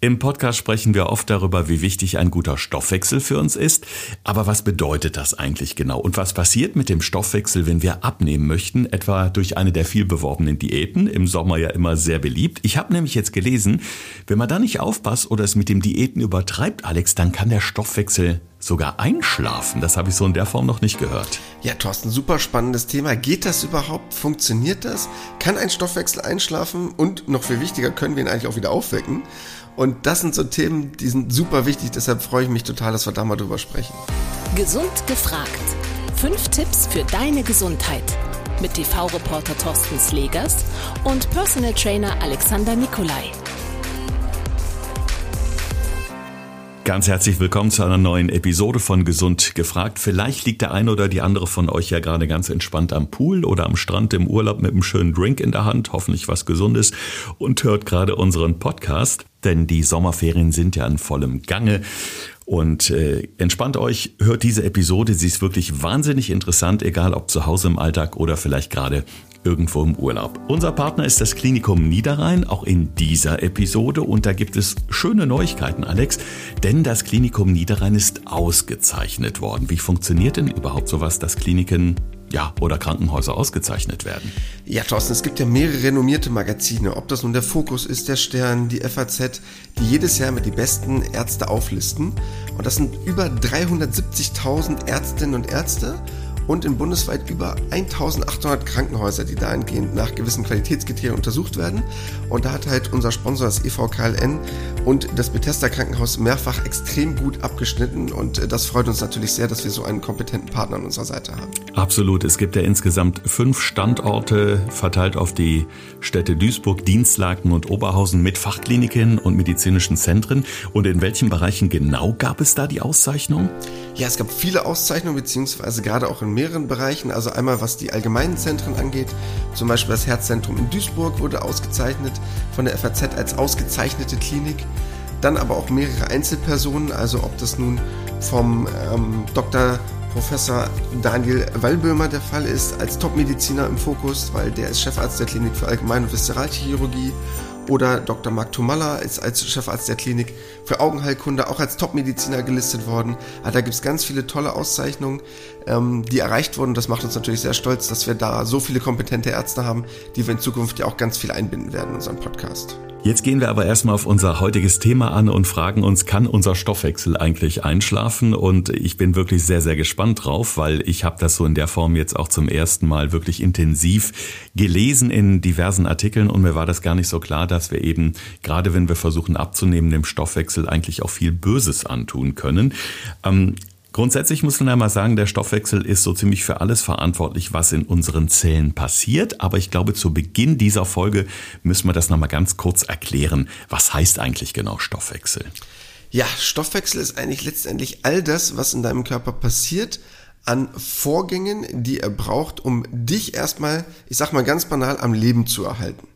Im Podcast sprechen wir oft darüber, wie wichtig ein guter Stoffwechsel für uns ist. Aber was bedeutet das eigentlich genau? Und was passiert mit dem Stoffwechsel, wenn wir abnehmen möchten, etwa durch eine der viel beworbenen Diäten, im Sommer ja immer sehr beliebt? Ich habe nämlich jetzt gelesen, wenn man da nicht aufpasst oder es mit dem Diäten übertreibt, Alex, dann kann der Stoffwechsel sogar einschlafen. Das habe ich so in der Form noch nicht gehört. Ja, Thorsten, super spannendes Thema. Geht das überhaupt? Funktioniert das? Kann ein Stoffwechsel einschlafen? Und noch viel wichtiger, können wir ihn eigentlich auch wieder aufwecken? Und das sind so Themen, die sind super wichtig. Deshalb freue ich mich total, dass wir da mal drüber sprechen. Gesund gefragt. Fünf Tipps für deine Gesundheit. Mit TV-Reporter Thorsten Slegers und Personal Trainer Alexander Nikolai. Ganz herzlich willkommen zu einer neuen Episode von Gesund gefragt. Vielleicht liegt der eine oder die andere von euch ja gerade ganz entspannt am Pool oder am Strand im Urlaub mit einem schönen Drink in der Hand, hoffentlich was Gesundes und hört gerade unseren Podcast, denn die Sommerferien sind ja in vollem Gange. Und äh, entspannt euch, hört diese Episode, sie ist wirklich wahnsinnig interessant, egal ob zu Hause im Alltag oder vielleicht gerade irgendwo im Urlaub. Unser Partner ist das Klinikum Niederrhein, auch in dieser Episode. Und da gibt es schöne Neuigkeiten, Alex, denn das Klinikum Niederrhein ist ausgezeichnet worden. Wie funktioniert denn überhaupt sowas, dass Kliniken ja, oder Krankenhäuser ausgezeichnet werden. Ja, Thorsten, es gibt ja mehrere renommierte Magazine, ob das nun der Fokus ist, der Stern, die FAZ, die jedes Jahr mit die besten Ärzte auflisten. Und das sind über 370.000 Ärztinnen und Ärzte und in bundesweit über 1800 Krankenhäuser, die dahingehend nach gewissen Qualitätskriterien untersucht werden. Und da hat halt unser Sponsor, das EVKLN und das Bethesda Krankenhaus mehrfach extrem gut abgeschnitten und äh, das freut uns natürlich sehr, dass wir so einen kompetenten Partner an unserer Seite haben. Absolut. Es gibt ja insgesamt fünf Standorte verteilt auf die Städte Duisburg, Dienstlaken und Oberhausen mit Fachkliniken und medizinischen Zentren. Und in welchen Bereichen genau gab es da die Auszeichnung? Ja, es gab viele Auszeichnungen, beziehungsweise gerade auch in mehreren Bereichen. Also einmal was die allgemeinen Zentren angeht. Zum Beispiel das Herzzentrum in Duisburg wurde ausgezeichnet von der FAZ als ausgezeichnete Klinik. Dann aber auch mehrere Einzelpersonen, also ob das nun vom ähm, Dr. Professor Daniel Wallböhmer der Fall ist, als Topmediziner im Fokus, weil der ist Chefarzt der Klinik für Allgemein- und Viszeralchirurgie oder Dr. Marc Tomalla ist als Chefarzt der Klinik für Augenheilkunde auch als Topmediziner gelistet worden. Also da gibt es ganz viele tolle Auszeichnungen, ähm, die erreicht wurden. Das macht uns natürlich sehr stolz, dass wir da so viele kompetente Ärzte haben, die wir in Zukunft ja auch ganz viel einbinden werden in unserem Podcast. Jetzt gehen wir aber erstmal auf unser heutiges Thema an und fragen uns, kann unser Stoffwechsel eigentlich einschlafen? Und ich bin wirklich sehr, sehr gespannt drauf, weil ich habe das so in der Form jetzt auch zum ersten Mal wirklich intensiv gelesen in diversen Artikeln und mir war das gar nicht so klar, dass wir eben, gerade wenn wir versuchen abzunehmen, dem Stoffwechsel eigentlich auch viel Böses antun können. Ähm, Grundsätzlich muss man einmal sagen, der Stoffwechsel ist so ziemlich für alles verantwortlich, was in unseren Zellen passiert. Aber ich glaube, zu Beginn dieser Folge müssen wir das nochmal ganz kurz erklären. Was heißt eigentlich genau Stoffwechsel? Ja, Stoffwechsel ist eigentlich letztendlich all das, was in deinem Körper passiert, an Vorgängen, die er braucht, um dich erstmal, ich sag mal ganz banal, am Leben zu erhalten.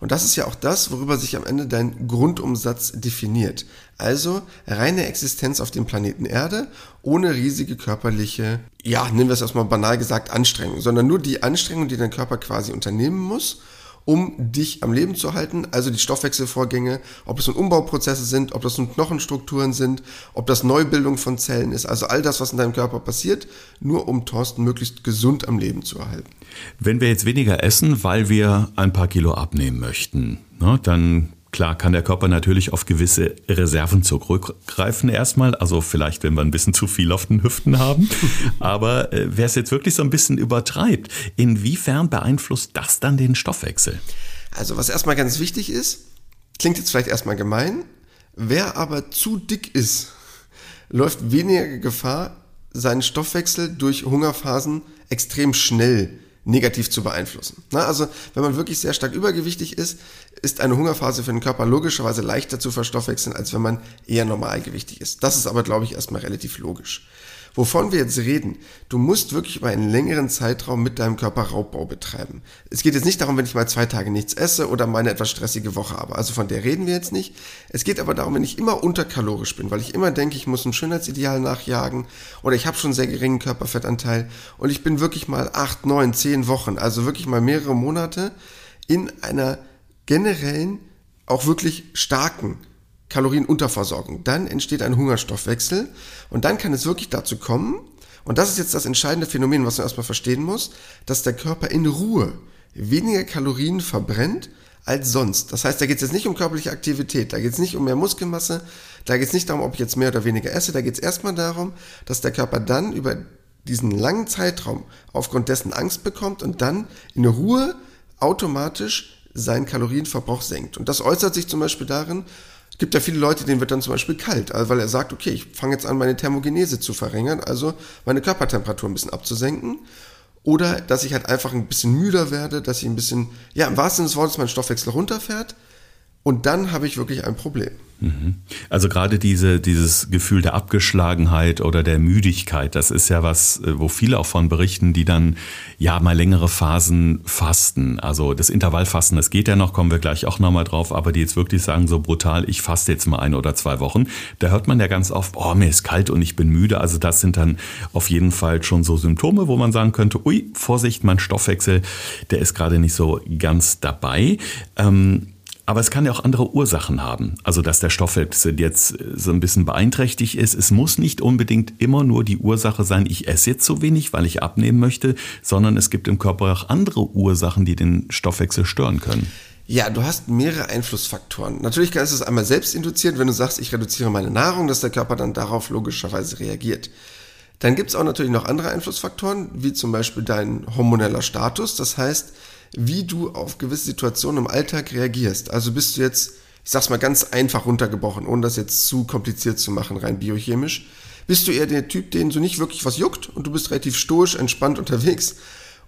Und das ist ja auch das, worüber sich am Ende dein Grundumsatz definiert. Also reine Existenz auf dem Planeten Erde ohne riesige körperliche, ja, nennen wir es erstmal banal gesagt, Anstrengung, sondern nur die Anstrengung, die dein Körper quasi unternehmen muss, um dich am Leben zu halten. Also die Stoffwechselvorgänge, ob es nun Umbauprozesse sind, ob das nun Knochenstrukturen sind, ob das Neubildung von Zellen ist. Also all das, was in deinem Körper passiert, nur um Thorsten möglichst gesund am Leben zu erhalten. Wenn wir jetzt weniger essen, weil wir ein paar Kilo abnehmen möchten, ne, dann Klar kann der Körper natürlich auf gewisse Reserven zurückgreifen erstmal, also vielleicht, wenn wir ein bisschen zu viel auf den Hüften haben. Aber äh, wer es jetzt wirklich so ein bisschen übertreibt, inwiefern beeinflusst das dann den Stoffwechsel? Also was erstmal ganz wichtig ist, klingt jetzt vielleicht erstmal gemein, wer aber zu dick ist, läuft weniger Gefahr, seinen Stoffwechsel durch Hungerphasen extrem schnell negativ zu beeinflussen. Na, also wenn man wirklich sehr stark übergewichtig ist, ist eine Hungerphase für den Körper logischerweise leichter zu verstoffwechseln, als wenn man eher normalgewichtig ist. Das ist aber, glaube ich, erstmal relativ logisch. Wovon wir jetzt reden, du musst wirklich über einen längeren Zeitraum mit deinem Körper Raubbau betreiben. Es geht jetzt nicht darum, wenn ich mal zwei Tage nichts esse oder mal eine etwas stressige Woche habe. Also von der reden wir jetzt nicht. Es geht aber darum, wenn ich immer unterkalorisch bin, weil ich immer denke, ich muss ein Schönheitsideal nachjagen oder ich habe schon sehr geringen Körperfettanteil und ich bin wirklich mal acht, neun, zehn Wochen, also wirklich mal mehrere Monate in einer generellen, auch wirklich starken Kalorienunterversorgung. Dann entsteht ein Hungerstoffwechsel und dann kann es wirklich dazu kommen, und das ist jetzt das entscheidende Phänomen, was man erstmal verstehen muss, dass der Körper in Ruhe weniger Kalorien verbrennt als sonst. Das heißt, da geht es jetzt nicht um körperliche Aktivität, da geht es nicht um mehr Muskelmasse, da geht es nicht darum, ob ich jetzt mehr oder weniger esse, da geht es erstmal darum, dass der Körper dann über diesen langen Zeitraum aufgrund dessen Angst bekommt und dann in Ruhe automatisch seinen Kalorienverbrauch senkt. Und das äußert sich zum Beispiel darin, gibt ja viele Leute, denen wird dann zum Beispiel kalt, also weil er sagt, okay, ich fange jetzt an, meine Thermogenese zu verringern, also meine Körpertemperatur ein bisschen abzusenken. Oder dass ich halt einfach ein bisschen müder werde, dass ich ein bisschen, ja, im wahrsten Sinne des Wortes mein Stoffwechsel runterfährt. Und dann habe ich wirklich ein Problem. Also gerade diese, dieses Gefühl der Abgeschlagenheit oder der Müdigkeit, das ist ja was, äh, wo viele auch von berichten, die dann ja mal längere Phasen fasten. Also das Intervallfasten, das geht ja noch, kommen wir gleich auch nochmal drauf, aber die jetzt wirklich sagen so brutal, ich faste jetzt mal ein oder zwei Wochen, da hört man ja ganz oft, oh, mir ist kalt und ich bin müde. Also das sind dann auf jeden Fall schon so Symptome, wo man sagen könnte, ui, Vorsicht, mein Stoffwechsel, der ist gerade nicht so ganz dabei. Ähm, aber es kann ja auch andere Ursachen haben. Also, dass der Stoffwechsel jetzt äh, so ein bisschen beeinträchtigt ist. Es muss nicht unbedingt immer nur die Ursache sein, ich esse jetzt zu wenig, weil ich abnehmen möchte, sondern es gibt im Körper auch andere Ursachen, die den Stoffwechsel stören können. Ja, du hast mehrere Einflussfaktoren. Natürlich kannst du es einmal selbst induzieren, wenn du sagst, ich reduziere meine Nahrung, dass der Körper dann darauf logischerweise reagiert. Dann gibt es auch natürlich noch andere Einflussfaktoren, wie zum Beispiel dein hormoneller Status. Das heißt, wie du auf gewisse Situationen im Alltag reagierst. Also bist du jetzt, ich sag's mal ganz einfach runtergebrochen, ohne das jetzt zu kompliziert zu machen, rein biochemisch, bist du eher der Typ, den so nicht wirklich was juckt und du bist relativ stoisch, entspannt unterwegs?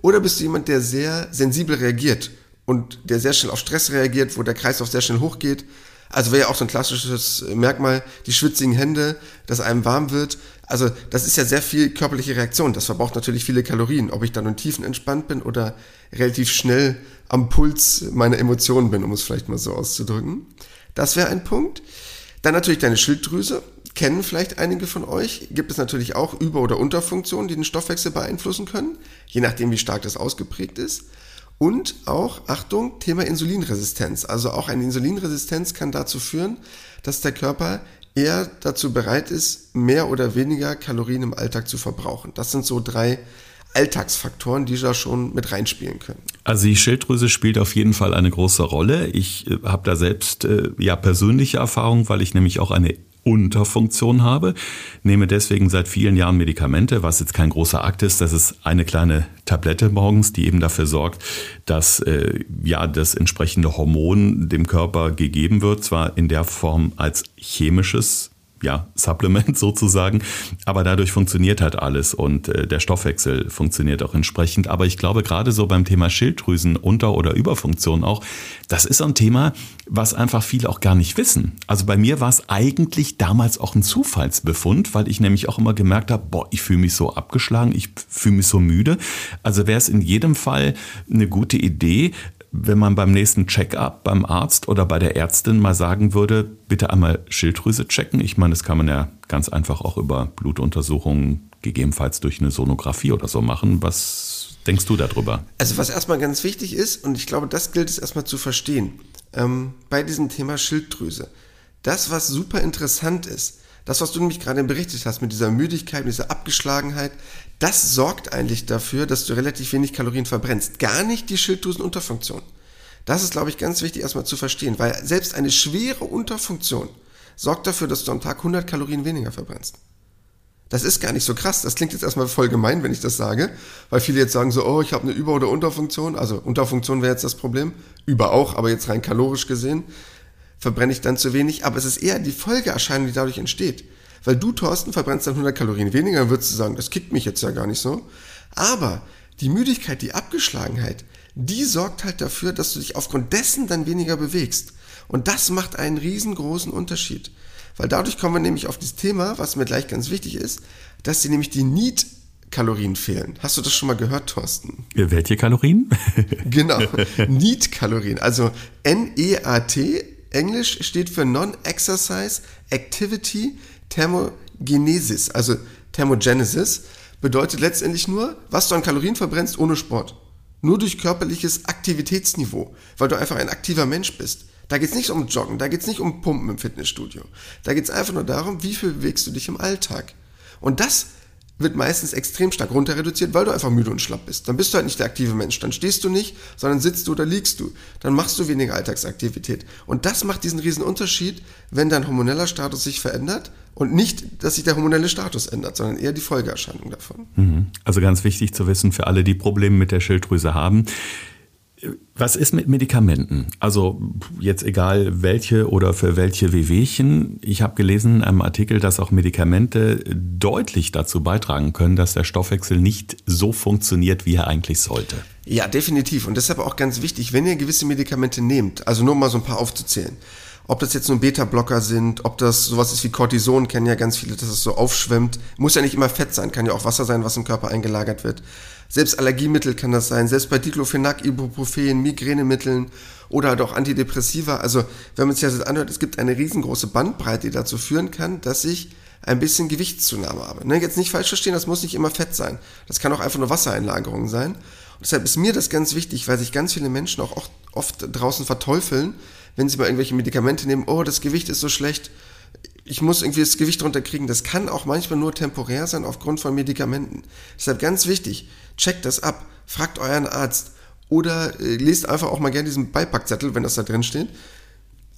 Oder bist du jemand, der sehr sensibel reagiert und der sehr schnell auf Stress reagiert, wo der Kreislauf sehr schnell hochgeht? Also wäre ja auch so ein klassisches Merkmal, die schwitzigen Hände, dass einem warm wird. Also das ist ja sehr viel körperliche Reaktion. Das verbraucht natürlich viele Kalorien. Ob ich dann in Tiefen entspannt bin oder relativ schnell am Puls meiner Emotionen bin, um es vielleicht mal so auszudrücken. Das wäre ein Punkt. Dann natürlich deine Schilddrüse. Kennen vielleicht einige von euch. Gibt es natürlich auch Über- oder Unterfunktionen, die den Stoffwechsel beeinflussen können, je nachdem, wie stark das ausgeprägt ist. Und auch, Achtung, Thema Insulinresistenz. Also auch eine Insulinresistenz kann dazu führen, dass der Körper eher dazu bereit ist, mehr oder weniger Kalorien im Alltag zu verbrauchen. Das sind so drei Alltagsfaktoren, die da schon mit reinspielen können. Also die Schilddrüse spielt auf jeden Fall eine große Rolle. Ich äh, habe da selbst äh, ja persönliche Erfahrung, weil ich nämlich auch eine Unterfunktion habe, nehme deswegen seit vielen Jahren Medikamente, was jetzt kein großer Akt ist. Das ist eine kleine Tablette morgens, die eben dafür sorgt, dass äh, ja das entsprechende Hormon dem Körper gegeben wird, zwar in der Form als chemisches ja, Supplement sozusagen. Aber dadurch funktioniert halt alles und äh, der Stoffwechsel funktioniert auch entsprechend. Aber ich glaube, gerade so beim Thema Schilddrüsen, Unter- oder Überfunktion auch, das ist ein Thema, was einfach viele auch gar nicht wissen. Also bei mir war es eigentlich damals auch ein Zufallsbefund, weil ich nämlich auch immer gemerkt habe, boah, ich fühle mich so abgeschlagen, ich fühle mich so müde. Also wäre es in jedem Fall eine gute Idee, wenn man beim nächsten Check-up beim Arzt oder bei der Ärztin mal sagen würde, bitte einmal Schilddrüse checken. Ich meine, das kann man ja ganz einfach auch über Blutuntersuchungen, gegebenenfalls durch eine Sonographie oder so machen. Was denkst du darüber? Also was erstmal ganz wichtig ist, und ich glaube, das gilt es erstmal zu verstehen, ähm, bei diesem Thema Schilddrüse. Das, was super interessant ist, das, was du nämlich gerade berichtet hast mit dieser Müdigkeit, mit dieser Abgeschlagenheit, das sorgt eigentlich dafür, dass du relativ wenig Kalorien verbrennst. Gar nicht die Schilddrüsenunterfunktion. Das ist, glaube ich, ganz wichtig erstmal zu verstehen, weil selbst eine schwere Unterfunktion sorgt dafür, dass du am Tag 100 Kalorien weniger verbrennst. Das ist gar nicht so krass. Das klingt jetzt erstmal voll gemein, wenn ich das sage, weil viele jetzt sagen so, oh, ich habe eine Über- oder Unterfunktion. Also Unterfunktion wäre jetzt das Problem. Über auch, aber jetzt rein kalorisch gesehen verbrenne ich dann zu wenig. Aber es ist eher die Folgeerscheinung, die dadurch entsteht. Weil du, Thorsten, verbrennst dann 100 Kalorien weniger, dann würdest du sagen, das kickt mich jetzt ja gar nicht so. Aber die Müdigkeit, die Abgeschlagenheit, die sorgt halt dafür, dass du dich aufgrund dessen dann weniger bewegst. Und das macht einen riesengroßen Unterschied. Weil dadurch kommen wir nämlich auf das Thema, was mir gleich ganz wichtig ist, dass dir nämlich die Need Kalorien fehlen. Hast du das schon mal gehört, Thorsten? Welche Kalorien? genau, Need-Kalorien. Also N-E-A-T, Englisch steht für Non-Exercise Activity Thermogenesis, also Thermogenesis, bedeutet letztendlich nur, was du an Kalorien verbrennst ohne Sport. Nur durch körperliches Aktivitätsniveau, weil du einfach ein aktiver Mensch bist. Da geht es nicht um Joggen, da geht es nicht um Pumpen im Fitnessstudio. Da geht es einfach nur darum, wie viel bewegst du dich im Alltag. Und das wird meistens extrem stark runter reduziert, weil du einfach müde und schlapp bist. Dann bist du halt nicht der aktive Mensch. Dann stehst du nicht, sondern sitzt du oder liegst du. Dann machst du weniger Alltagsaktivität. Und das macht diesen riesen Unterschied, wenn dein hormoneller Status sich verändert und nicht, dass sich der hormonelle Status ändert, sondern eher die Folgeerscheinung davon. Mhm. Also ganz wichtig zu wissen für alle, die Probleme mit der Schilddrüse haben. Was ist mit Medikamenten? Also jetzt egal welche oder für welche Wehwehchen. Ich habe gelesen in einem Artikel, dass auch Medikamente deutlich dazu beitragen können, dass der Stoffwechsel nicht so funktioniert, wie er eigentlich sollte. Ja, definitiv. Und deshalb auch ganz wichtig, wenn ihr gewisse Medikamente nehmt, also nur mal so ein paar aufzuzählen, ob das jetzt nur Beta-Blocker sind, ob das sowas ist wie Cortison, kennen ja ganz viele, dass es so aufschwemmt. Muss ja nicht immer Fett sein, kann ja auch Wasser sein, was im Körper eingelagert wird. Selbst Allergiemittel kann das sein, selbst bei Diclofenac, Ibuprofen, Migränemitteln oder halt auch Antidepressiva. Also, wenn man sich das jetzt anhört, es gibt eine riesengroße Bandbreite, die dazu führen kann, dass ich ein bisschen Gewichtszunahme habe. Ne, jetzt nicht falsch verstehen, das muss nicht immer Fett sein. Das kann auch einfach nur Wassereinlagerung sein. Und deshalb ist mir das ganz wichtig, weil sich ganz viele Menschen auch oft draußen verteufeln, wenn sie mal irgendwelche Medikamente nehmen, oh, das Gewicht ist so schlecht, ich muss irgendwie das Gewicht runterkriegen. Das kann auch manchmal nur temporär sein aufgrund von Medikamenten. Deshalb ganz wichtig, checkt das ab, fragt euren Arzt oder äh, lest einfach auch mal gerne diesen Beipackzettel, wenn das da drin steht.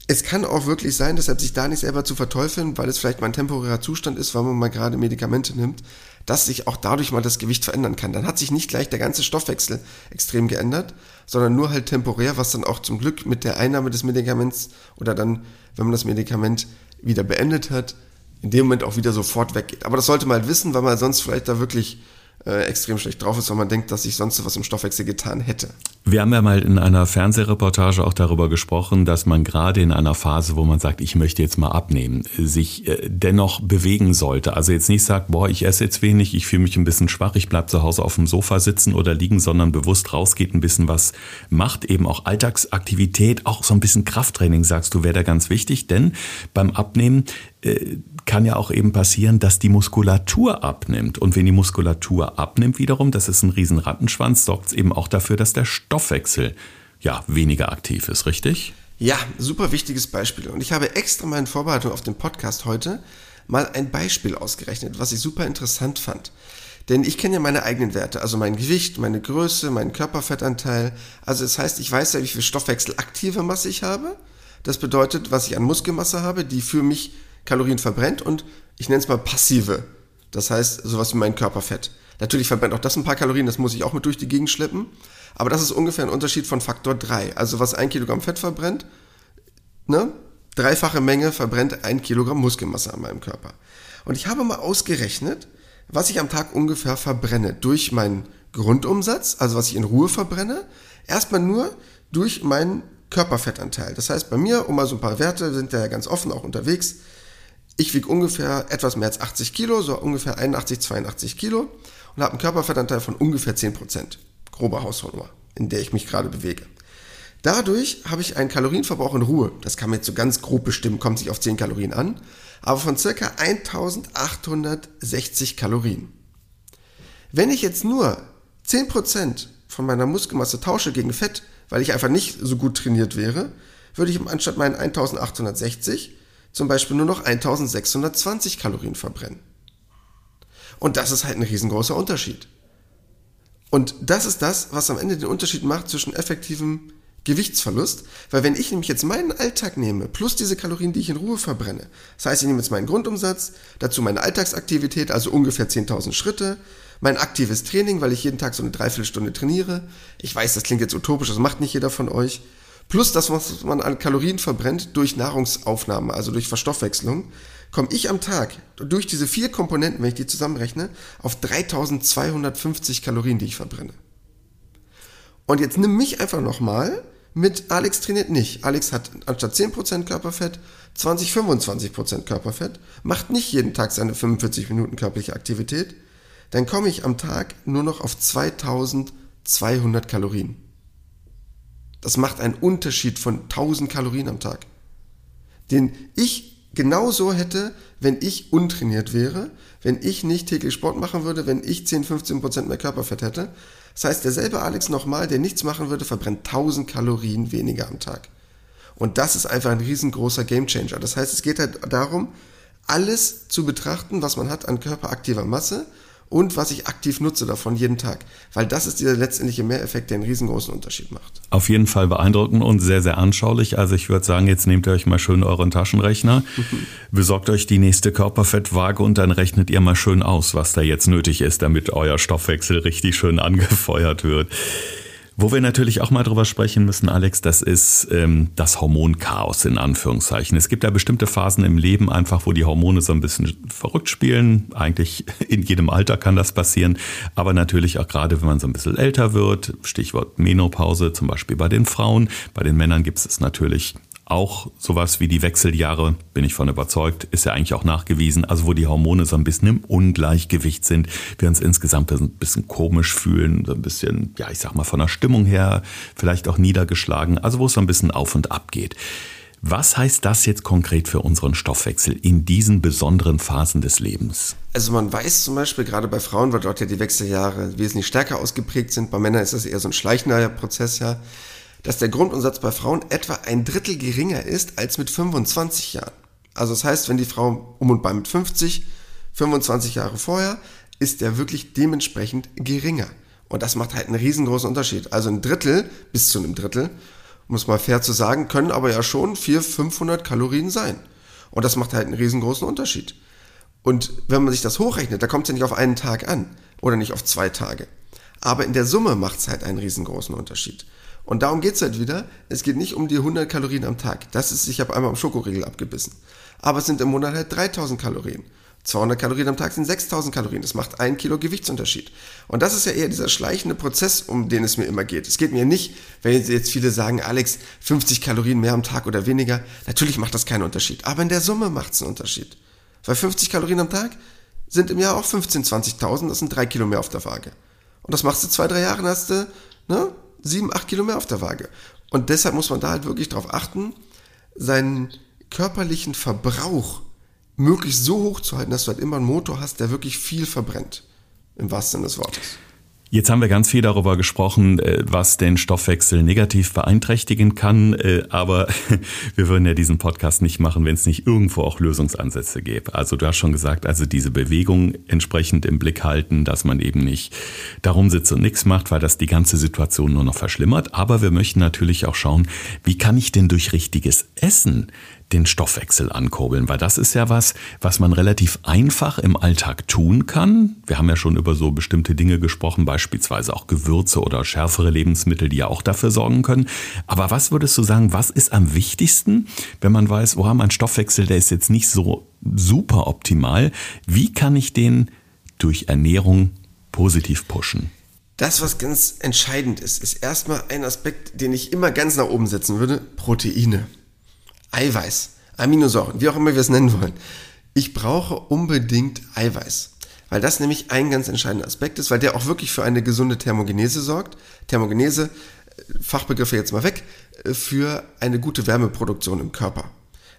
Es kann auch wirklich sein, deshalb sich da nicht selber zu verteufeln, weil es vielleicht mal ein temporärer Zustand ist, weil man mal gerade Medikamente nimmt, dass sich auch dadurch mal das Gewicht verändern kann. Dann hat sich nicht gleich der ganze Stoffwechsel extrem geändert, sondern nur halt temporär, was dann auch zum Glück mit der Einnahme des Medikaments oder dann, wenn man das Medikament wieder beendet hat, in dem Moment auch wieder sofort weggeht. Aber das sollte man halt wissen, weil man sonst vielleicht da wirklich äh, extrem schlecht drauf ist, weil man denkt, dass sich sonst was im Stoffwechsel getan hätte. Wir haben ja mal in einer Fernsehreportage auch darüber gesprochen, dass man gerade in einer Phase, wo man sagt, ich möchte jetzt mal abnehmen, sich äh, dennoch bewegen sollte. Also jetzt nicht sagt, boah, ich esse jetzt wenig, ich fühle mich ein bisschen schwach, ich bleib zu Hause auf dem Sofa sitzen oder liegen, sondern bewusst rausgeht, ein bisschen was macht, eben auch Alltagsaktivität, auch so ein bisschen Krafttraining, sagst du, wäre da ganz wichtig, denn beim Abnehmen äh, kann ja auch eben passieren, dass die Muskulatur abnimmt. Und wenn die Muskulatur abnimmt wiederum, das ist ein riesen Rattenschwanz, sorgt es eben auch dafür, dass der Stoffwechsel ja weniger aktiv ist, richtig? Ja, super wichtiges Beispiel. Und ich habe extra mal in Vorbereitung auf den Podcast heute mal ein Beispiel ausgerechnet, was ich super interessant fand. Denn ich kenne ja meine eigenen Werte, also mein Gewicht, meine Größe, meinen Körperfettanteil. Also das heißt, ich weiß ja, wie viel stoffwechselaktive Masse ich habe. Das bedeutet, was ich an Muskelmasse habe, die für mich Kalorien verbrennt und ich nenne es mal passive. Das heißt, sowas wie mein Körperfett. Natürlich verbrennt auch das ein paar Kalorien, das muss ich auch mit durch die Gegend schleppen. Aber das ist ungefähr ein Unterschied von Faktor 3. Also was ein Kilogramm Fett verbrennt, ne? Dreifache Menge verbrennt ein Kilogramm Muskelmasse an meinem Körper. Und ich habe mal ausgerechnet, was ich am Tag ungefähr verbrenne durch meinen Grundumsatz, also was ich in Ruhe verbrenne, erstmal nur durch meinen Körperfettanteil. Das heißt, bei mir, um mal so ein paar Werte, sind ja ganz offen auch unterwegs, ich wiege ungefähr etwas mehr als 80 Kilo, so ungefähr 81, 82 Kilo und habe einen Körperfettanteil von ungefähr 10 Prozent. Grobe Hausnummer, in der ich mich gerade bewege. Dadurch habe ich einen Kalorienverbrauch in Ruhe. Das kann man jetzt so ganz grob bestimmen, kommt sich auf 10 Kalorien an, aber von circa 1860 Kalorien. Wenn ich jetzt nur 10% von meiner Muskelmasse tausche gegen Fett, weil ich einfach nicht so gut trainiert wäre, würde ich anstatt meinen 1860 zum Beispiel nur noch 1620 Kalorien verbrennen. Und das ist halt ein riesengroßer Unterschied. Und das ist das, was am Ende den Unterschied macht zwischen effektivem Gewichtsverlust, weil wenn ich nämlich jetzt meinen Alltag nehme, plus diese Kalorien, die ich in Ruhe verbrenne, das heißt, ich nehme jetzt meinen Grundumsatz, dazu meine Alltagsaktivität, also ungefähr 10.000 Schritte, mein aktives Training, weil ich jeden Tag so eine Dreiviertelstunde trainiere. Ich weiß, das klingt jetzt utopisch, das macht nicht jeder von euch plus das, was man an Kalorien verbrennt durch Nahrungsaufnahme, also durch Verstoffwechslung, komme ich am Tag durch diese vier Komponenten, wenn ich die zusammenrechne, auf 3250 Kalorien, die ich verbrenne. Und jetzt nimm mich einfach nochmal mit Alex trainiert nicht. Alex hat anstatt 10% Körperfett 20, 25% Körperfett, macht nicht jeden Tag seine 45 Minuten körperliche Aktivität, dann komme ich am Tag nur noch auf 2200 Kalorien. Das macht einen Unterschied von 1000 Kalorien am Tag, den ich genauso hätte, wenn ich untrainiert wäre, wenn ich nicht täglich Sport machen würde, wenn ich 10, 15 Prozent mehr Körperfett hätte. Das heißt, derselbe Alex nochmal, der nichts machen würde, verbrennt 1000 Kalorien weniger am Tag. Und das ist einfach ein riesengroßer Gamechanger. Das heißt, es geht halt darum, alles zu betrachten, was man hat an körperaktiver Masse und was ich aktiv nutze davon jeden Tag. Weil das ist dieser letztendliche Mehreffekt, der einen riesengroßen Unterschied macht. Auf jeden Fall beeindruckend und sehr, sehr anschaulich. Also ich würde sagen, jetzt nehmt ihr euch mal schön euren Taschenrechner, besorgt euch die nächste Körperfettwaage und dann rechnet ihr mal schön aus, was da jetzt nötig ist, damit euer Stoffwechsel richtig schön angefeuert wird. Wo wir natürlich auch mal drüber sprechen müssen, Alex, das ist ähm, das Hormonchaos in Anführungszeichen. Es gibt ja bestimmte Phasen im Leben einfach, wo die Hormone so ein bisschen verrückt spielen. Eigentlich in jedem Alter kann das passieren, aber natürlich auch gerade, wenn man so ein bisschen älter wird. Stichwort Menopause, zum Beispiel bei den Frauen. Bei den Männern gibt es natürlich auch sowas wie die Wechseljahre, bin ich von überzeugt, ist ja eigentlich auch nachgewiesen. Also wo die Hormone so ein bisschen im Ungleichgewicht sind, wir uns insgesamt ein bisschen komisch fühlen, so ein bisschen, ja, ich sag mal von der Stimmung her vielleicht auch niedergeschlagen, also wo es so ein bisschen auf und ab geht. Was heißt das jetzt konkret für unseren Stoffwechsel in diesen besonderen Phasen des Lebens? Also man weiß zum Beispiel gerade bei Frauen, weil dort ja die Wechseljahre wesentlich stärker ausgeprägt sind. Bei Männern ist das eher so ein schleichender Prozess ja dass der Grundumsatz bei Frauen etwa ein Drittel geringer ist als mit 25 Jahren. Also das heißt, wenn die Frau um und bei mit 50, 25 Jahre vorher, ist der wirklich dementsprechend geringer. Und das macht halt einen riesengroßen Unterschied. Also ein Drittel bis zu einem Drittel, muss man fair zu sagen, können aber ja schon 400, 500 Kalorien sein. Und das macht halt einen riesengroßen Unterschied. Und wenn man sich das hochrechnet, da kommt es ja nicht auf einen Tag an oder nicht auf zwei Tage. Aber in der Summe macht es halt einen riesengroßen Unterschied. Und darum geht's halt wieder. Es geht nicht um die 100 Kalorien am Tag. Das ist, ich habe einmal am Schokoriegel abgebissen. Aber es sind im Monat halt 3000 Kalorien. 200 Kalorien am Tag sind 6000 Kalorien. Das macht ein Kilo Gewichtsunterschied. Und das ist ja eher dieser schleichende Prozess, um den es mir immer geht. Es geht mir nicht, wenn jetzt viele sagen, Alex, 50 Kalorien mehr am Tag oder weniger. Natürlich macht das keinen Unterschied. Aber in der Summe macht es einen Unterschied. Weil 50 Kalorien am Tag sind im Jahr auch 15.000, 20.000. Das sind drei Kilo mehr auf der Waage. Und das machst du zwei, drei Jahre, hast du, ne, sieben, acht Kilo mehr auf der Waage. Und deshalb muss man da halt wirklich darauf achten, seinen körperlichen Verbrauch möglichst so hoch zu halten, dass du halt immer einen Motor hast, der wirklich viel verbrennt. Im wahrsten Sinne des Wortes. Jetzt haben wir ganz viel darüber gesprochen, äh, was den Stoffwechsel negativ beeinträchtigen kann, äh, aber wir würden ja diesen Podcast nicht machen, wenn es nicht irgendwo auch Lösungsansätze gäbe. Also du hast schon gesagt, also diese Bewegung entsprechend im Blick halten, dass man eben nicht darum sitzt und nichts macht, weil das die ganze Situation nur noch verschlimmert. Aber wir möchten natürlich auch schauen, wie kann ich denn durch richtiges Essen den Stoffwechsel ankurbeln, weil das ist ja was, was man relativ einfach im Alltag tun kann. Wir haben ja schon über so bestimmte Dinge gesprochen, beispielsweise auch Gewürze oder schärfere Lebensmittel, die ja auch dafür sorgen können. Aber was würdest du sagen, was ist am wichtigsten, wenn man weiß, oh, mein Stoffwechsel, der ist jetzt nicht so super optimal. Wie kann ich den durch Ernährung positiv pushen? Das, was ganz entscheidend ist, ist erstmal ein Aspekt, den ich immer ganz nach oben setzen würde, Proteine. Eiweiß, Aminosäuren, wie auch immer wir es nennen wollen. Ich brauche unbedingt Eiweiß. Weil das nämlich ein ganz entscheidender Aspekt ist, weil der auch wirklich für eine gesunde Thermogenese sorgt. Thermogenese, äh, Fachbegriffe jetzt mal weg, äh, für eine gute Wärmeproduktion im Körper.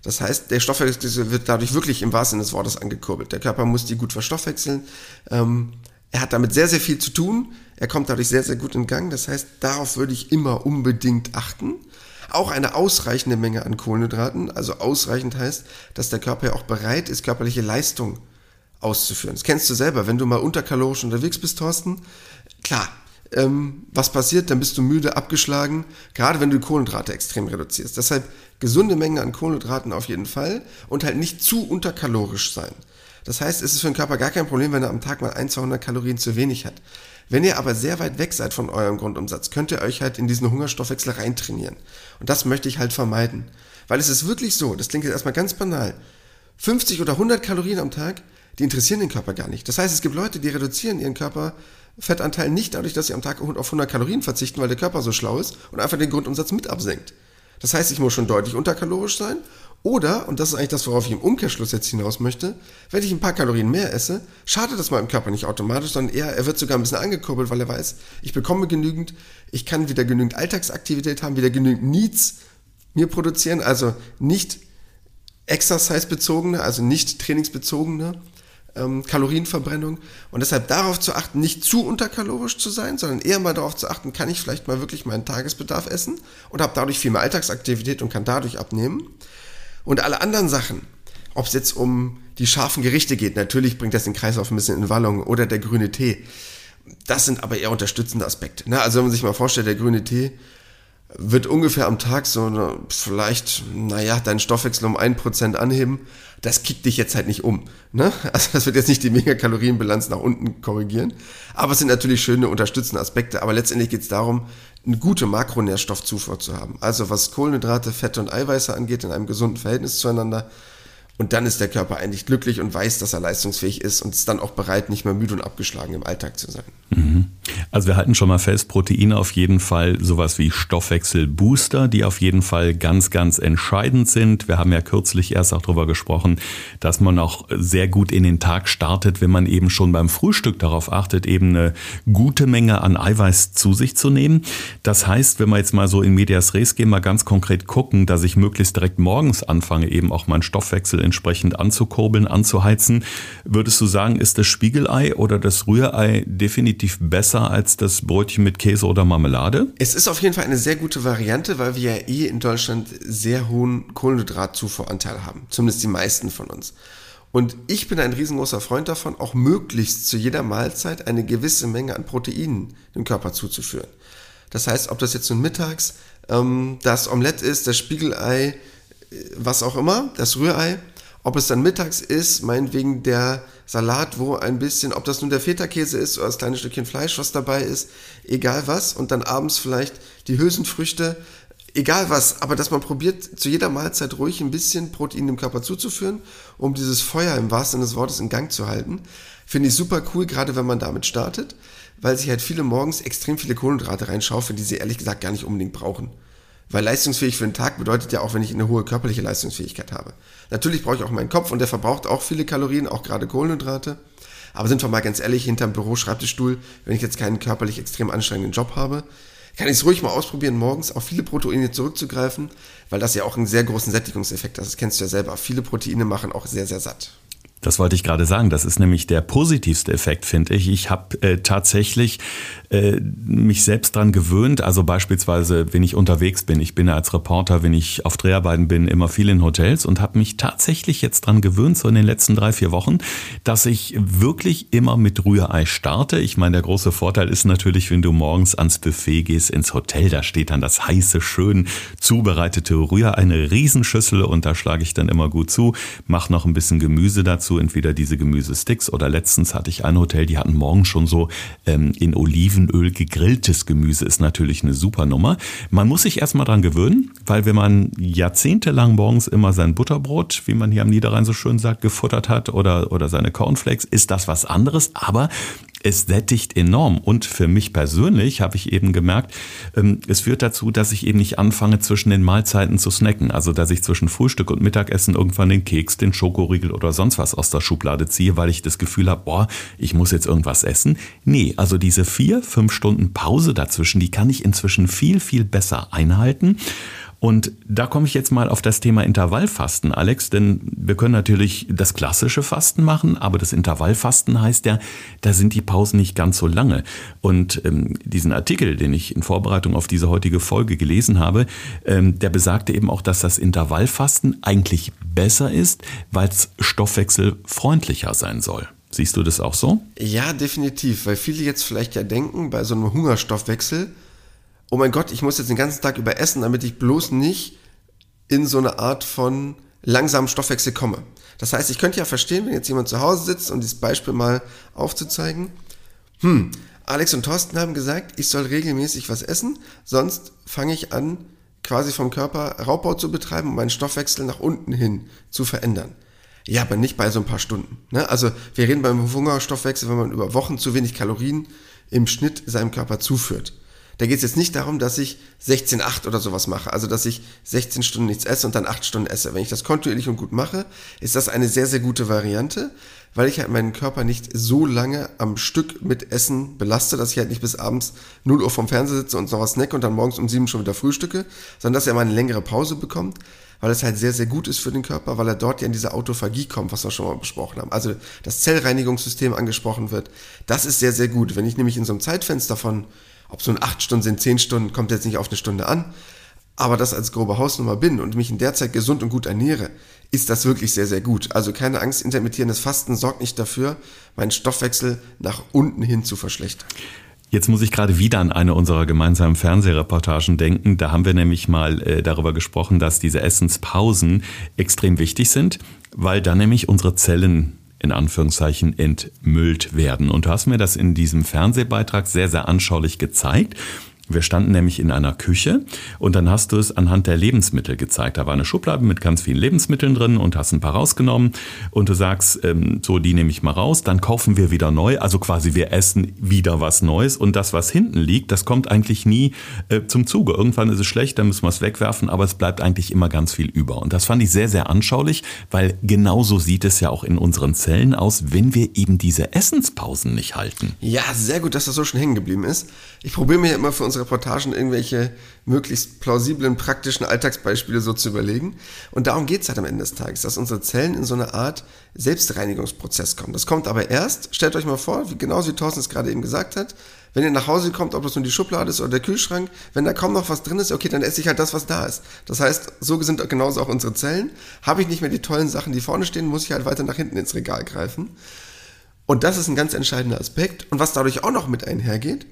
Das heißt, der Stoffwechsel wird dadurch wirklich im wahrsten Sinne des Wortes angekurbelt. Der Körper muss die gut verstoffwechseln. Ähm, er hat damit sehr, sehr viel zu tun. Er kommt dadurch sehr, sehr gut in Gang. Das heißt, darauf würde ich immer unbedingt achten auch eine ausreichende Menge an Kohlenhydraten. Also ausreichend heißt, dass der Körper ja auch bereit ist, körperliche Leistung auszuführen. Das kennst du selber, wenn du mal unterkalorisch unterwegs bist, Thorsten. Klar, ähm, was passiert? Dann bist du müde, abgeschlagen, gerade wenn du die Kohlenhydrate extrem reduzierst. Deshalb gesunde Menge an Kohlenhydraten auf jeden Fall und halt nicht zu unterkalorisch sein. Das heißt, es ist für den Körper gar kein Problem, wenn er am Tag mal 1, 200 Kalorien zu wenig hat. Wenn ihr aber sehr weit weg seid von eurem Grundumsatz, könnt ihr euch halt in diesen Hungerstoffwechsel reintrainieren. Und das möchte ich halt vermeiden. Weil es ist wirklich so, das klingt jetzt erstmal ganz banal, 50 oder 100 Kalorien am Tag, die interessieren den Körper gar nicht. Das heißt, es gibt Leute, die reduzieren ihren Körperfettanteil nicht dadurch, dass sie am Tag auf 100 Kalorien verzichten, weil der Körper so schlau ist und einfach den Grundumsatz mit absenkt. Das heißt, ich muss schon deutlich unterkalorisch sein oder, und das ist eigentlich das, worauf ich im Umkehrschluss jetzt hinaus möchte, wenn ich ein paar Kalorien mehr esse, schadet das meinem Körper nicht automatisch, sondern eher, er wird sogar ein bisschen angekurbelt, weil er weiß, ich bekomme genügend, ich kann wieder genügend Alltagsaktivität haben, wieder genügend Needs mir produzieren, also nicht exercise-bezogene, also nicht trainingsbezogene ähm, Kalorienverbrennung. Und deshalb darauf zu achten, nicht zu unterkalorisch zu sein, sondern eher mal darauf zu achten, kann ich vielleicht mal wirklich meinen Tagesbedarf essen und habe dadurch viel mehr Alltagsaktivität und kann dadurch abnehmen. Und alle anderen Sachen, ob es jetzt um die scharfen Gerichte geht, natürlich bringt das den Kreislauf ein bisschen in Wallung oder der grüne Tee. Das sind aber eher unterstützende Aspekte. Ne? Also wenn man sich mal vorstellt, der grüne Tee wird ungefähr am Tag so vielleicht, naja, deinen Stoffwechsel um ein Prozent anheben. Das kickt dich jetzt halt nicht um. Ne? Also das wird jetzt nicht die Megakalorienbilanz nach unten korrigieren. Aber es sind natürlich schöne unterstützende Aspekte. Aber letztendlich geht es darum, eine gute Makronährstoffzufuhr zu haben. Also was Kohlenhydrate, Fette und Eiweiße angeht, in einem gesunden Verhältnis zueinander. Und dann ist der Körper eigentlich glücklich und weiß, dass er leistungsfähig ist und ist dann auch bereit, nicht mehr müde und abgeschlagen im Alltag zu sein. Mhm. Also wir halten schon mal fest, Proteine auf jeden Fall sowas wie Stoffwechselbooster, die auf jeden Fall ganz, ganz entscheidend sind. Wir haben ja kürzlich erst auch darüber gesprochen, dass man auch sehr gut in den Tag startet, wenn man eben schon beim Frühstück darauf achtet, eben eine gute Menge an Eiweiß zu sich zu nehmen. Das heißt, wenn wir jetzt mal so in Medias Res gehen, mal ganz konkret gucken, dass ich möglichst direkt morgens anfange, eben auch meinen Stoffwechsel entsprechend anzukurbeln, anzuheizen. Würdest du sagen, ist das Spiegelei oder das Rührei definitiv besser als das Brötchen mit Käse oder Marmelade? Es ist auf jeden Fall eine sehr gute Variante, weil wir ja eh in Deutschland sehr hohen Kohlenhydratzufuhranteil haben. Zumindest die meisten von uns. Und ich bin ein riesengroßer Freund davon, auch möglichst zu jeder Mahlzeit eine gewisse Menge an Proteinen dem Körper zuzuführen. Das heißt, ob das jetzt nun mittags ähm, das Omelett ist, das Spiegelei, äh, was auch immer, das Rührei, ob es dann mittags ist, meinetwegen der Salat, wo ein bisschen, ob das nun der Feta-Käse ist oder das kleine Stückchen Fleisch, was dabei ist, egal was. Und dann abends vielleicht die Hülsenfrüchte, egal was. Aber dass man probiert, zu jeder Mahlzeit ruhig ein bisschen Protein dem Körper zuzuführen, um dieses Feuer im wahrsten Sinne des Wortes in Gang zu halten. Finde ich super cool, gerade wenn man damit startet, weil sich halt viele morgens extrem viele Kohlenhydrate reinschaufeln, die sie ehrlich gesagt gar nicht unbedingt brauchen. Weil leistungsfähig für den Tag bedeutet ja auch, wenn ich eine hohe körperliche Leistungsfähigkeit habe. Natürlich brauche ich auch meinen Kopf und der verbraucht auch viele Kalorien, auch gerade Kohlenhydrate. Aber sind wir mal ganz ehrlich, hinterm Büro-Schreibtischstuhl, wenn ich jetzt keinen körperlich extrem anstrengenden Job habe, kann ich es ruhig mal ausprobieren, morgens auf viele Proteine zurückzugreifen, weil das ja auch einen sehr großen Sättigungseffekt hat. Das kennst du ja selber. Viele Proteine machen auch sehr, sehr satt. Das wollte ich gerade sagen. Das ist nämlich der positivste Effekt, finde ich. Ich habe äh, tatsächlich äh, mich selbst dran gewöhnt. Also beispielsweise, wenn ich unterwegs bin, ich bin ja als Reporter, wenn ich auf Dreharbeiten bin, immer viel in Hotels und habe mich tatsächlich jetzt dran gewöhnt, so in den letzten drei, vier Wochen, dass ich wirklich immer mit Rührei starte. Ich meine, der große Vorteil ist natürlich, wenn du morgens ans Buffet gehst, ins Hotel, da steht dann das heiße, schön zubereitete Rührei, eine Riesenschüssel und da schlage ich dann immer gut zu, mache noch ein bisschen Gemüse dazu entweder diese Gemüsesticks oder letztens hatte ich ein Hotel, die hatten morgen schon so ähm, in Olivenöl gegrilltes Gemüse, ist natürlich eine super Nummer. Man muss sich erstmal dran gewöhnen, weil wenn man jahrzehntelang morgens immer sein Butterbrot, wie man hier am Niederrhein so schön sagt, gefuttert hat oder, oder seine Cornflakes, ist das was anderes, aber es sättigt enorm. Und für mich persönlich habe ich eben gemerkt, ähm, es führt dazu, dass ich eben nicht anfange, zwischen den Mahlzeiten zu snacken. Also, dass ich zwischen Frühstück und Mittagessen irgendwann den Keks, den Schokoriegel oder sonst was aus der Schublade ziehe, weil ich das Gefühl habe, boah, ich muss jetzt irgendwas essen. Nee, also diese vier, fünf Stunden Pause dazwischen, die kann ich inzwischen viel, viel besser einhalten. Und da komme ich jetzt mal auf das Thema Intervallfasten, Alex, denn wir können natürlich das klassische Fasten machen, aber das Intervallfasten heißt ja, da sind die Pausen nicht ganz so lange. Und ähm, diesen Artikel, den ich in Vorbereitung auf diese heutige Folge gelesen habe, ähm, der besagte eben auch, dass das Intervallfasten eigentlich besser ist, weil es stoffwechselfreundlicher sein soll. Siehst du das auch so? Ja, definitiv, weil viele jetzt vielleicht ja denken, bei so einem Hungerstoffwechsel, oh mein Gott, ich muss jetzt den ganzen Tag über essen, damit ich bloß nicht in so eine Art von langsamen Stoffwechsel komme. Das heißt, ich könnte ja verstehen, wenn jetzt jemand zu Hause sitzt, um dieses Beispiel mal aufzuzeigen, hm, Alex und Thorsten haben gesagt, ich soll regelmäßig was essen, sonst fange ich an, quasi vom Körper Raubbau zu betreiben, um meinen Stoffwechsel nach unten hin zu verändern. Ja, aber nicht bei so ein paar Stunden. Ne? Also wir reden beim Hungerstoffwechsel, wenn man über Wochen zu wenig Kalorien im Schnitt seinem Körper zuführt. Da geht es jetzt nicht darum, dass ich 16,8 oder sowas mache, also dass ich 16 Stunden nichts esse und dann 8 Stunden esse. Wenn ich das kontinuierlich und gut mache, ist das eine sehr, sehr gute Variante, weil ich halt meinen Körper nicht so lange am Stück mit Essen belaste, dass ich halt nicht bis abends 0 Uhr vom Fernseher sitze und noch was snack und dann morgens um 7 schon wieder frühstücke, sondern dass er mal eine längere Pause bekommt, weil es halt sehr, sehr gut ist für den Körper, weil er dort ja in diese Autophagie kommt, was wir schon mal besprochen haben. Also das Zellreinigungssystem angesprochen wird. Das ist sehr, sehr gut. Wenn ich nämlich in so einem Zeitfenster von ob so ein 8 Stunden sind, 10 Stunden, kommt jetzt nicht auf eine Stunde an. Aber das als grobe Hausnummer bin und mich in der Zeit gesund und gut ernähre, ist das wirklich sehr, sehr gut. Also keine Angst, intermittierendes Fasten sorgt nicht dafür, meinen Stoffwechsel nach unten hin zu verschlechtern. Jetzt muss ich gerade wieder an eine unserer gemeinsamen Fernsehreportagen denken. Da haben wir nämlich mal äh, darüber gesprochen, dass diese Essenspausen extrem wichtig sind, weil dann nämlich unsere Zellen in Anführungszeichen entmüllt werden. Und du hast mir das in diesem Fernsehbeitrag sehr, sehr anschaulich gezeigt. Wir standen nämlich in einer Küche und dann hast du es anhand der Lebensmittel gezeigt. Da war eine Schublade mit ganz vielen Lebensmitteln drin und hast ein paar rausgenommen und du sagst, ähm, so die nehme ich mal raus, dann kaufen wir wieder neu. Also quasi wir essen wieder was Neues und das, was hinten liegt, das kommt eigentlich nie äh, zum Zuge. Irgendwann ist es schlecht, dann müssen wir es wegwerfen, aber es bleibt eigentlich immer ganz viel über. Und das fand ich sehr, sehr anschaulich, weil genauso sieht es ja auch in unseren Zellen aus, wenn wir eben diese Essenspausen nicht halten. Ja, sehr gut, dass das so schon hängen geblieben ist. Ich probiere mir immer für uns Reportagen irgendwelche möglichst plausiblen, praktischen Alltagsbeispiele so zu überlegen. Und darum geht es halt am Ende des Tages, dass unsere Zellen in so eine Art Selbstreinigungsprozess kommen. Das kommt aber erst, stellt euch mal vor, wie genauso wie Thorsten es gerade eben gesagt hat, wenn ihr nach Hause kommt, ob das nun die Schublade ist oder der Kühlschrank, wenn da kaum noch was drin ist, okay, dann esse ich halt das, was da ist. Das heißt, so sind genauso auch unsere Zellen. Habe ich nicht mehr die tollen Sachen, die vorne stehen, muss ich halt weiter nach hinten ins Regal greifen. Und das ist ein ganz entscheidender Aspekt. Und was dadurch auch noch mit einhergeht,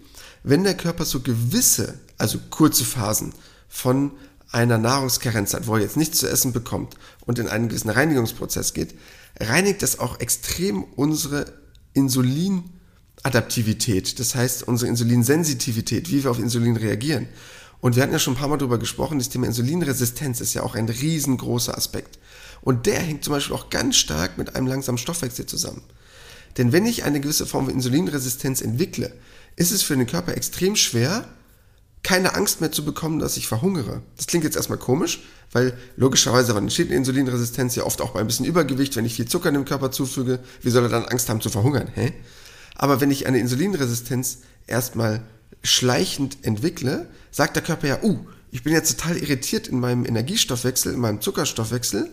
wenn der Körper so gewisse, also kurze Phasen von einer Nahrungskarenz hat, wo er jetzt nichts zu essen bekommt und in einen gewissen Reinigungsprozess geht, reinigt das auch extrem unsere Insulinadaptivität, das heißt unsere Insulinsensitivität, wie wir auf Insulin reagieren. Und wir hatten ja schon ein paar Mal darüber gesprochen, das Thema Insulinresistenz ist ja auch ein riesengroßer Aspekt. Und der hängt zum Beispiel auch ganz stark mit einem langsamen Stoffwechsel zusammen. Denn wenn ich eine gewisse Form von Insulinresistenz entwickle, ist es für den Körper extrem schwer, keine Angst mehr zu bekommen, dass ich verhungere. Das klingt jetzt erstmal komisch, weil logischerweise entsteht eine Insulinresistenz ja oft auch bei ein bisschen Übergewicht, wenn ich viel Zucker in dem Körper zufüge. Wie soll er dann Angst haben zu verhungern? Hä? Aber wenn ich eine Insulinresistenz erstmal schleichend entwickle, sagt der Körper ja, uh, ich bin jetzt total irritiert in meinem Energiestoffwechsel, in meinem Zuckerstoffwechsel.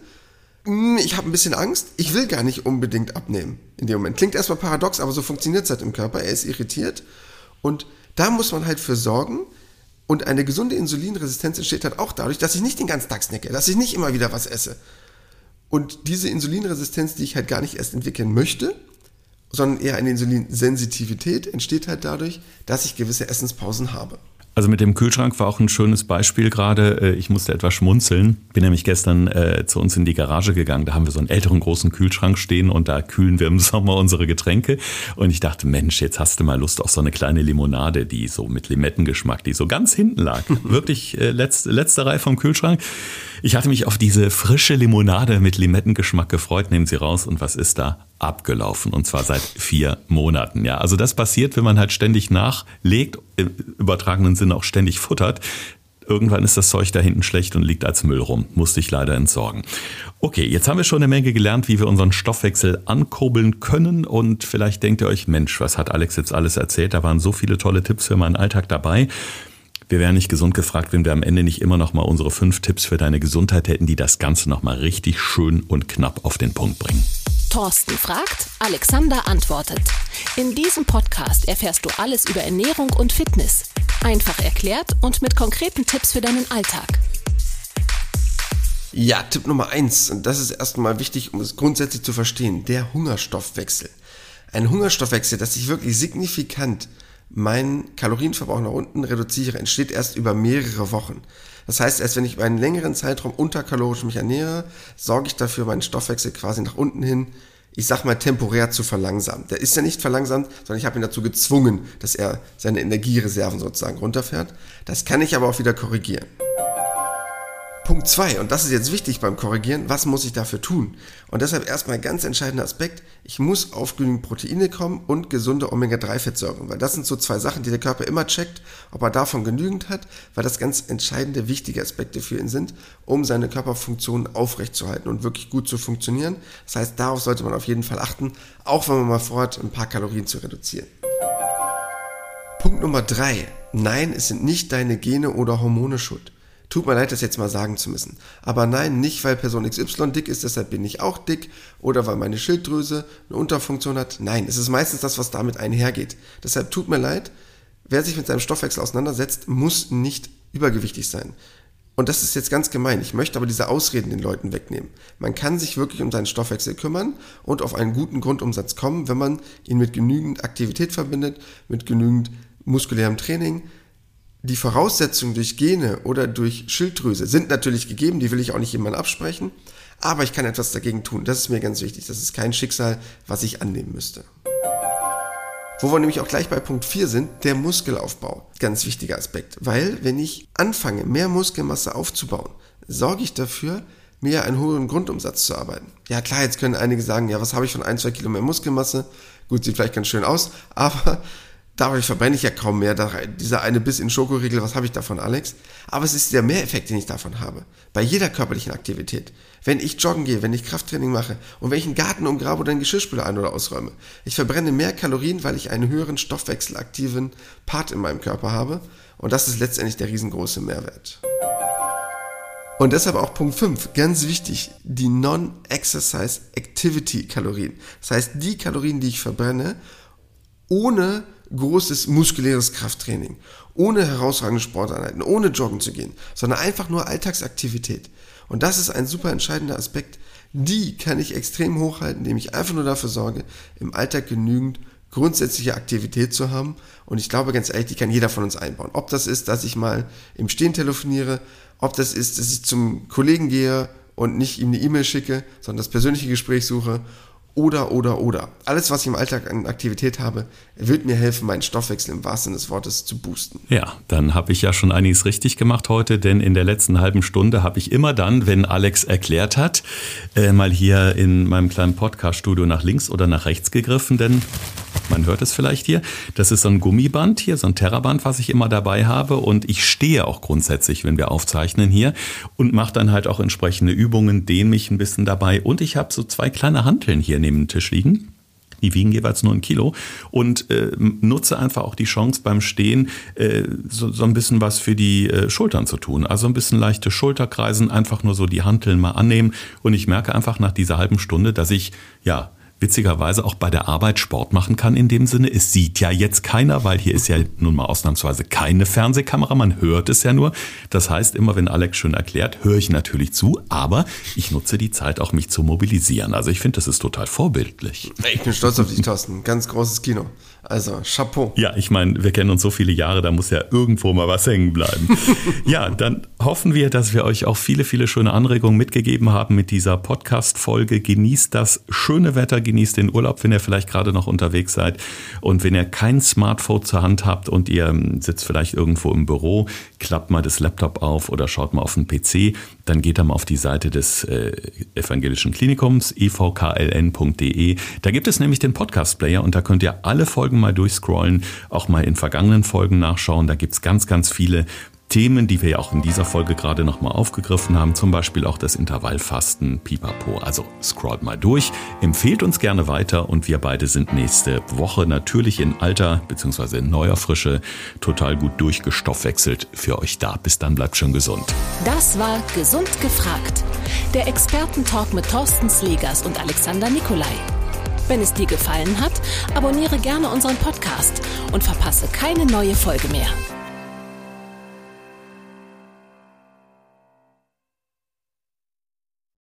Hm, ich habe ein bisschen Angst, ich will gar nicht unbedingt abnehmen in dem Moment. Klingt erstmal paradox, aber so funktioniert es halt im Körper. Er ist irritiert und da muss man halt für sorgen. Und eine gesunde Insulinresistenz entsteht halt auch dadurch, dass ich nicht den ganzen Tag snacke, dass ich nicht immer wieder was esse. Und diese Insulinresistenz, die ich halt gar nicht erst entwickeln möchte, sondern eher eine Insulinsensitivität, entsteht halt dadurch, dass ich gewisse Essenspausen habe. Also mit dem Kühlschrank war auch ein schönes Beispiel gerade. Äh, ich musste etwas schmunzeln. Bin nämlich gestern äh, zu uns in die Garage gegangen. Da haben wir so einen älteren großen Kühlschrank stehen und da kühlen wir im Sommer unsere Getränke. Und ich dachte, Mensch, jetzt hast du mal Lust auf so eine kleine Limonade, die so mit Limettengeschmack, die so ganz hinten lag. Wirklich äh, letzte, letzte Reihe vom Kühlschrank. Ich hatte mich auf diese frische Limonade mit Limettengeschmack gefreut. Nehmen Sie raus und was ist da? Abgelaufen und zwar seit vier Monaten. Ja, also das passiert, wenn man halt ständig nachlegt, im übertragenen Sinne auch ständig futtert. Irgendwann ist das Zeug da hinten schlecht und liegt als Müll rum. Musste ich leider entsorgen. Okay, jetzt haben wir schon eine Menge gelernt, wie wir unseren Stoffwechsel ankurbeln können. Und vielleicht denkt ihr euch, Mensch, was hat Alex jetzt alles erzählt? Da waren so viele tolle Tipps für meinen Alltag dabei. Wir wären nicht gesund gefragt, wenn wir am Ende nicht immer noch mal unsere fünf Tipps für deine Gesundheit hätten, die das Ganze noch mal richtig schön und knapp auf den Punkt bringen. Thorsten fragt, Alexander antwortet. In diesem Podcast erfährst du alles über Ernährung und Fitness. Einfach erklärt und mit konkreten Tipps für deinen Alltag. Ja, Tipp Nummer eins, und das ist erstmal wichtig, um es grundsätzlich zu verstehen, der Hungerstoffwechsel. Ein Hungerstoffwechsel, das sich wirklich signifikant meinen Kalorienverbrauch nach unten reduziere, entsteht erst über mehrere Wochen. Das heißt, erst wenn ich über einen längeren Zeitraum unterkalorisch mich ernähre, sorge ich dafür, meinen Stoffwechsel quasi nach unten hin, ich sag mal, temporär zu verlangsamen. Der ist ja nicht verlangsamt, sondern ich habe ihn dazu gezwungen, dass er seine Energiereserven sozusagen runterfährt. Das kann ich aber auch wieder korrigieren. Punkt zwei und das ist jetzt wichtig beim Korrigieren, was muss ich dafür tun? Und deshalb erstmal ein ganz entscheidender Aspekt, ich muss auf genügend Proteine kommen und gesunde Omega-3-Fettsäuren, weil das sind so zwei Sachen, die der Körper immer checkt, ob er davon genügend hat, weil das ganz entscheidende, wichtige Aspekte für ihn sind, um seine Körperfunktionen aufrechtzuerhalten und wirklich gut zu funktionieren. Das heißt, darauf sollte man auf jeden Fall achten, auch wenn man mal vorhat, ein paar Kalorien zu reduzieren. Punkt Nummer drei. Nein, es sind nicht deine Gene oder Hormone schuld. Tut mir leid, das jetzt mal sagen zu müssen. Aber nein, nicht weil Person XY dick ist, deshalb bin ich auch dick oder weil meine Schilddrüse eine Unterfunktion hat. Nein, es ist meistens das, was damit einhergeht. Deshalb tut mir leid, wer sich mit seinem Stoffwechsel auseinandersetzt, muss nicht übergewichtig sein. Und das ist jetzt ganz gemein. Ich möchte aber diese Ausreden den Leuten wegnehmen. Man kann sich wirklich um seinen Stoffwechsel kümmern und auf einen guten Grundumsatz kommen, wenn man ihn mit genügend Aktivität verbindet, mit genügend muskulärem Training, die Voraussetzungen durch Gene oder durch Schilddrüse sind natürlich gegeben, die will ich auch nicht jemandem absprechen, aber ich kann etwas dagegen tun. Das ist mir ganz wichtig. Das ist kein Schicksal, was ich annehmen müsste. Wo wir nämlich auch gleich bei Punkt 4 sind, der Muskelaufbau. Ganz wichtiger Aspekt, weil wenn ich anfange, mehr Muskelmasse aufzubauen, sorge ich dafür, mehr einen hohen Grundumsatz zu arbeiten. Ja klar, jetzt können einige sagen, ja, was habe ich von ein, zwei Kilo mehr Muskelmasse? Gut, sieht vielleicht ganz schön aus, aber Dadurch verbrenne ich ja kaum mehr. Dieser eine Biss in Schokoriegel, was habe ich davon, Alex? Aber es ist der Mehreffekt, den ich davon habe. Bei jeder körperlichen Aktivität. Wenn ich joggen gehe, wenn ich Krafttraining mache und wenn ich einen Garten umgrabe oder einen Geschirrspüler ein- oder ausräume. Ich verbrenne mehr Kalorien, weil ich einen höheren stoffwechselaktiven Part in meinem Körper habe. Und das ist letztendlich der riesengroße Mehrwert. Und deshalb auch Punkt 5, ganz wichtig, die Non-Exercise Activity Kalorien. Das heißt, die Kalorien, die ich verbrenne, ohne großes muskuläres Krafttraining, ohne herausragende Sporteinheiten, ohne joggen zu gehen, sondern einfach nur Alltagsaktivität. Und das ist ein super entscheidender Aspekt. Die kann ich extrem hochhalten, indem ich einfach nur dafür sorge, im Alltag genügend grundsätzliche Aktivität zu haben. Und ich glaube ganz ehrlich, die kann jeder von uns einbauen. Ob das ist, dass ich mal im Stehen telefoniere, ob das ist, dass ich zum Kollegen gehe und nicht ihm eine E-Mail schicke, sondern das persönliche Gespräch suche oder, oder, oder. Alles, was ich im Alltag an Aktivität habe, wird mir helfen, meinen Stoffwechsel im wahrsten Sinne des Wortes zu boosten. Ja, dann habe ich ja schon einiges richtig gemacht heute, denn in der letzten halben Stunde habe ich immer dann, wenn Alex erklärt hat, äh, mal hier in meinem kleinen Podcast-Studio nach links oder nach rechts gegriffen, denn man hört es vielleicht hier. Das ist so ein Gummiband hier, so ein Terraband, was ich immer dabei habe. Und ich stehe auch grundsätzlich, wenn wir aufzeichnen hier und mache dann halt auch entsprechende Übungen, dehne mich ein bisschen dabei. Und ich habe so zwei kleine Hanteln hier neben dem Tisch liegen. Die wiegen jeweils nur ein Kilo und äh, nutze einfach auch die Chance beim Stehen, äh, so, so ein bisschen was für die äh, Schultern zu tun. Also ein bisschen leichte Schulterkreisen, einfach nur so die Hanteln mal annehmen. Und ich merke einfach nach dieser halben Stunde, dass ich ja witzigerweise auch bei der Arbeit Sport machen kann in dem Sinne. Es sieht ja jetzt keiner, weil hier ist ja nun mal ausnahmsweise keine Fernsehkamera, man hört es ja nur. Das heißt, immer wenn Alex schön erklärt, höre ich natürlich zu, aber ich nutze die Zeit auch, mich zu mobilisieren. Also ich finde, das ist total vorbildlich. Ich bin stolz auf dich, Thorsten. Ganz großes Kino. Also, Chapeau. Ja, ich meine, wir kennen uns so viele Jahre, da muss ja irgendwo mal was hängen bleiben. ja, dann hoffen wir, dass wir euch auch viele, viele schöne Anregungen mitgegeben haben mit dieser Podcast-Folge. Genießt das schöne Wetter, genießt den Urlaub, wenn ihr vielleicht gerade noch unterwegs seid. Und wenn ihr kein Smartphone zur Hand habt und ihr ähm, sitzt vielleicht irgendwo im Büro, klappt mal das Laptop auf oder schaut mal auf den PC, dann geht da mal auf die Seite des äh, Evangelischen Klinikums, evkln.de. Da gibt es nämlich den Podcast-Player und da könnt ihr alle Folgen mal durchscrollen, auch mal in vergangenen Folgen nachschauen. Da gibt's ganz, ganz viele Themen, die wir ja auch in dieser Folge gerade nochmal aufgegriffen haben, zum Beispiel auch das Intervallfasten, Pipapo. Also scrollt mal durch, empfehlt uns gerne weiter und wir beide sind nächste Woche natürlich in alter bzw. in neuer Frische total gut durchgestoffwechselt für euch da. Bis dann, bleibt schon gesund. Das war Gesund gefragt. Der Expertentalk mit Thorsten Slegers und Alexander Nikolai. Wenn es dir gefallen hat, abonniere gerne unseren Podcast und verpasse keine neue Folge mehr.